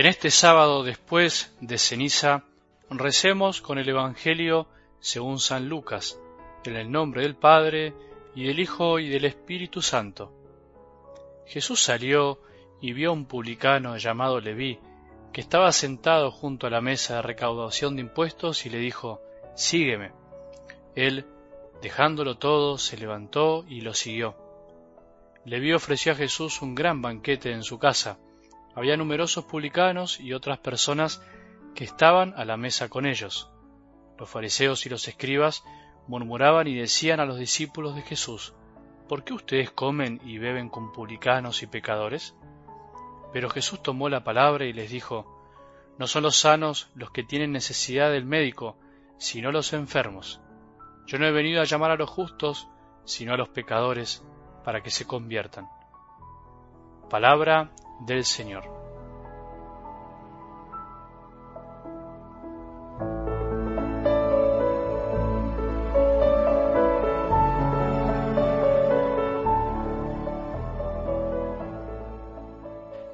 En este sábado después de ceniza, recemos con el Evangelio según San Lucas, en el nombre del Padre, y del Hijo, y del Espíritu Santo. Jesús salió y vio a un publicano llamado Leví, que estaba sentado junto a la mesa de recaudación de impuestos, y le dijo, Sígueme. Él, dejándolo todo, se levantó y lo siguió. Leví ofreció a Jesús un gran banquete en su casa, había numerosos publicanos y otras personas que estaban a la mesa con ellos. Los fariseos y los escribas murmuraban y decían a los discípulos de Jesús, ¿por qué ustedes comen y beben con publicanos y pecadores? Pero Jesús tomó la palabra y les dijo, No son los sanos los que tienen necesidad del médico, sino los enfermos. Yo no he venido a llamar a los justos, sino a los pecadores, para que se conviertan. Palabra del Señor.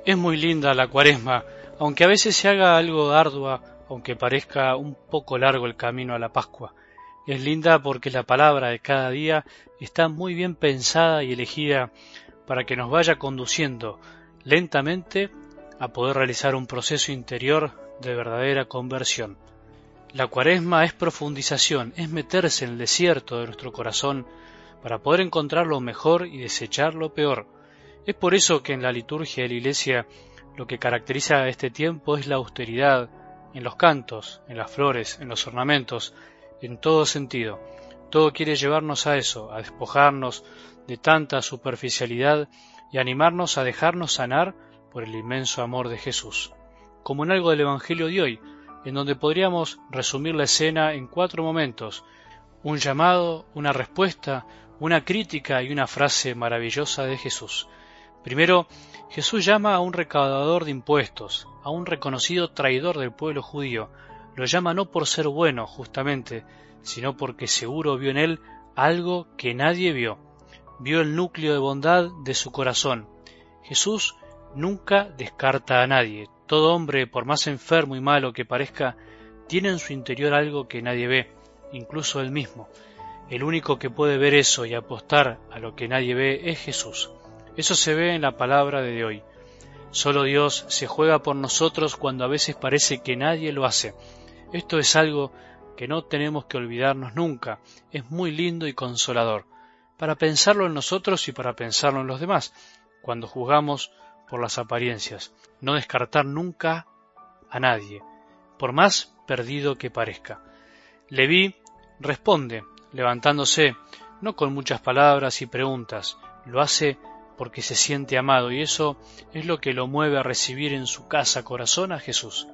Es muy linda la cuaresma, aunque a veces se haga algo ardua, aunque parezca un poco largo el camino a la Pascua. Es linda porque la palabra de cada día está muy bien pensada y elegida para que nos vaya conduciendo lentamente a poder realizar un proceso interior de verdadera conversión. La cuaresma es profundización, es meterse en el desierto de nuestro corazón para poder encontrar lo mejor y desechar lo peor. Es por eso que en la liturgia de la Iglesia lo que caracteriza a este tiempo es la austeridad, en los cantos, en las flores, en los ornamentos, en todo sentido. Todo quiere llevarnos a eso, a despojarnos de tanta superficialidad y animarnos a dejarnos sanar por el inmenso amor de Jesús, como en algo del Evangelio de hoy, en donde podríamos resumir la escena en cuatro momentos, un llamado, una respuesta, una crítica y una frase maravillosa de Jesús. Primero, Jesús llama a un recaudador de impuestos, a un reconocido traidor del pueblo judío. Lo llama no por ser bueno, justamente, sino porque seguro vio en él algo que nadie vio vio el núcleo de bondad de su corazón. Jesús nunca descarta a nadie. Todo hombre, por más enfermo y malo que parezca, tiene en su interior algo que nadie ve, incluso él mismo. El único que puede ver eso y apostar a lo que nadie ve es Jesús. Eso se ve en la palabra de hoy. Solo Dios se juega por nosotros cuando a veces parece que nadie lo hace. Esto es algo que no tenemos que olvidarnos nunca. Es muy lindo y consolador para pensarlo en nosotros y para pensarlo en los demás, cuando juzgamos por las apariencias, no descartar nunca a nadie, por más perdido que parezca. Leví responde, levantándose, no con muchas palabras y preguntas, lo hace porque se siente amado y eso es lo que lo mueve a recibir en su casa corazón a Jesús.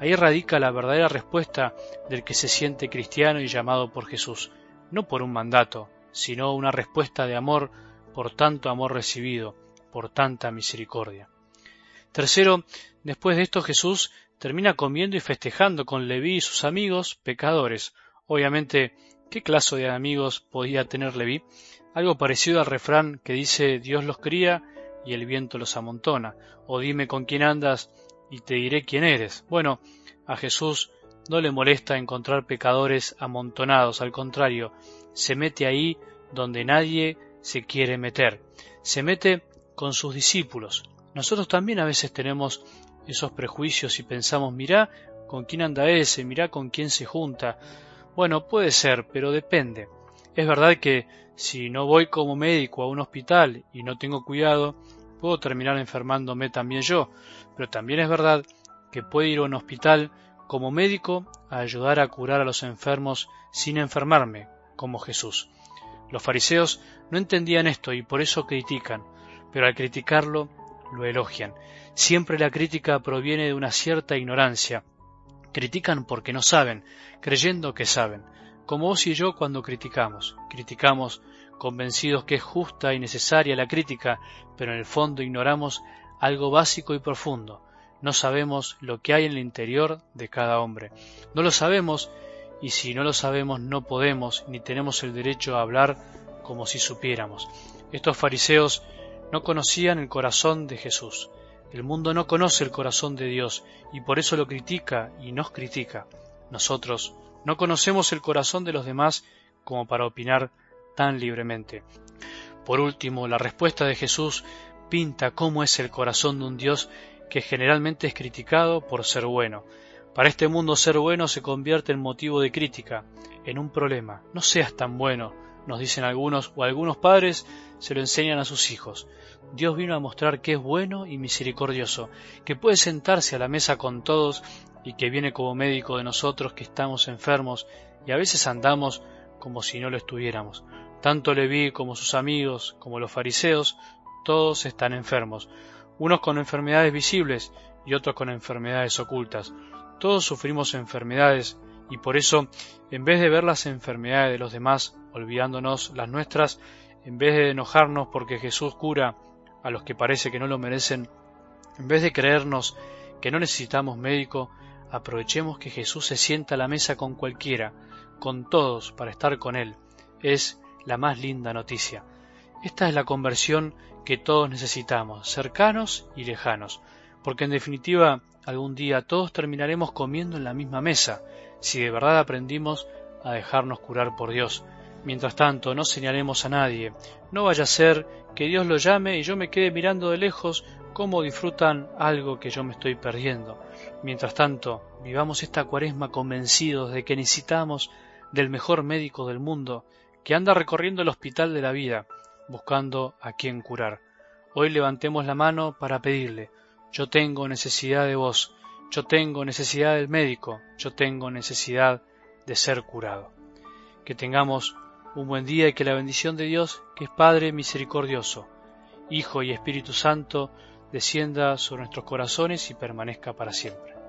Ahí radica la verdadera respuesta del que se siente cristiano y llamado por Jesús, no por un mandato, sino una respuesta de amor por tanto amor recibido, por tanta misericordia. Tercero, después de esto Jesús termina comiendo y festejando con Leví y sus amigos pecadores. Obviamente, ¿qué clase de amigos podía tener Leví? Algo parecido al refrán que dice Dios los cría y el viento los amontona, o dime con quién andas y te diré quién eres. Bueno, a Jesús no le molesta encontrar pecadores amontonados, al contrario, se mete ahí donde nadie se quiere meter, se mete con sus discípulos. Nosotros también a veces tenemos esos prejuicios y pensamos, mirá con quién anda ese, mirá con quién se junta. Bueno, puede ser, pero depende. Es verdad que si no voy como médico a un hospital y no tengo cuidado, puedo terminar enfermándome también yo, pero también es verdad que puedo ir a un hospital como médico a ayudar a curar a los enfermos sin enfermarme, como Jesús. Los fariseos no entendían esto y por eso critican, pero al criticarlo lo elogian. Siempre la crítica proviene de una cierta ignorancia. Critican porque no saben, creyendo que saben, como vos y yo cuando criticamos. Criticamos convencidos que es justa y necesaria la crítica, pero en el fondo ignoramos algo básico y profundo. No sabemos lo que hay en el interior de cada hombre. No lo sabemos y si no lo sabemos no podemos ni tenemos el derecho a hablar como si supiéramos. Estos fariseos no conocían el corazón de Jesús. El mundo no conoce el corazón de Dios y por eso lo critica y nos critica. Nosotros no conocemos el corazón de los demás como para opinar tan libremente. Por último, la respuesta de Jesús pinta cómo es el corazón de un Dios que generalmente es criticado por ser bueno. Para este mundo ser bueno se convierte en motivo de crítica, en un problema. No seas tan bueno, nos dicen algunos, o algunos padres se lo enseñan a sus hijos. Dios vino a mostrar que es bueno y misericordioso, que puede sentarse a la mesa con todos y que viene como médico de nosotros que estamos enfermos y a veces andamos como si no lo estuviéramos. Tanto Leví como sus amigos, como los fariseos, todos están enfermos, unos con enfermedades visibles y otros con enfermedades ocultas. Todos sufrimos enfermedades y por eso, en vez de ver las enfermedades de los demás, olvidándonos las nuestras, en vez de enojarnos porque Jesús cura a los que parece que no lo merecen, en vez de creernos que no necesitamos médico, aprovechemos que Jesús se sienta a la mesa con cualquiera, con todos, para estar con Él. Es la más linda noticia. Esta es la conversión que todos necesitamos, cercanos y lejanos, porque en definitiva algún día todos terminaremos comiendo en la misma mesa, si de verdad aprendimos a dejarnos curar por Dios. Mientras tanto, no señalemos a nadie, no vaya a ser que Dios lo llame y yo me quede mirando de lejos cómo disfrutan algo que yo me estoy perdiendo. Mientras tanto, vivamos esta cuaresma convencidos de que necesitamos del mejor médico del mundo, que anda recorriendo el hospital de la vida, buscando a quien curar. Hoy levantemos la mano para pedirle, yo tengo necesidad de vos, yo tengo necesidad del médico, yo tengo necesidad de ser curado. Que tengamos un buen día y que la bendición de Dios, que es Padre misericordioso, Hijo y Espíritu Santo, descienda sobre nuestros corazones y permanezca para siempre.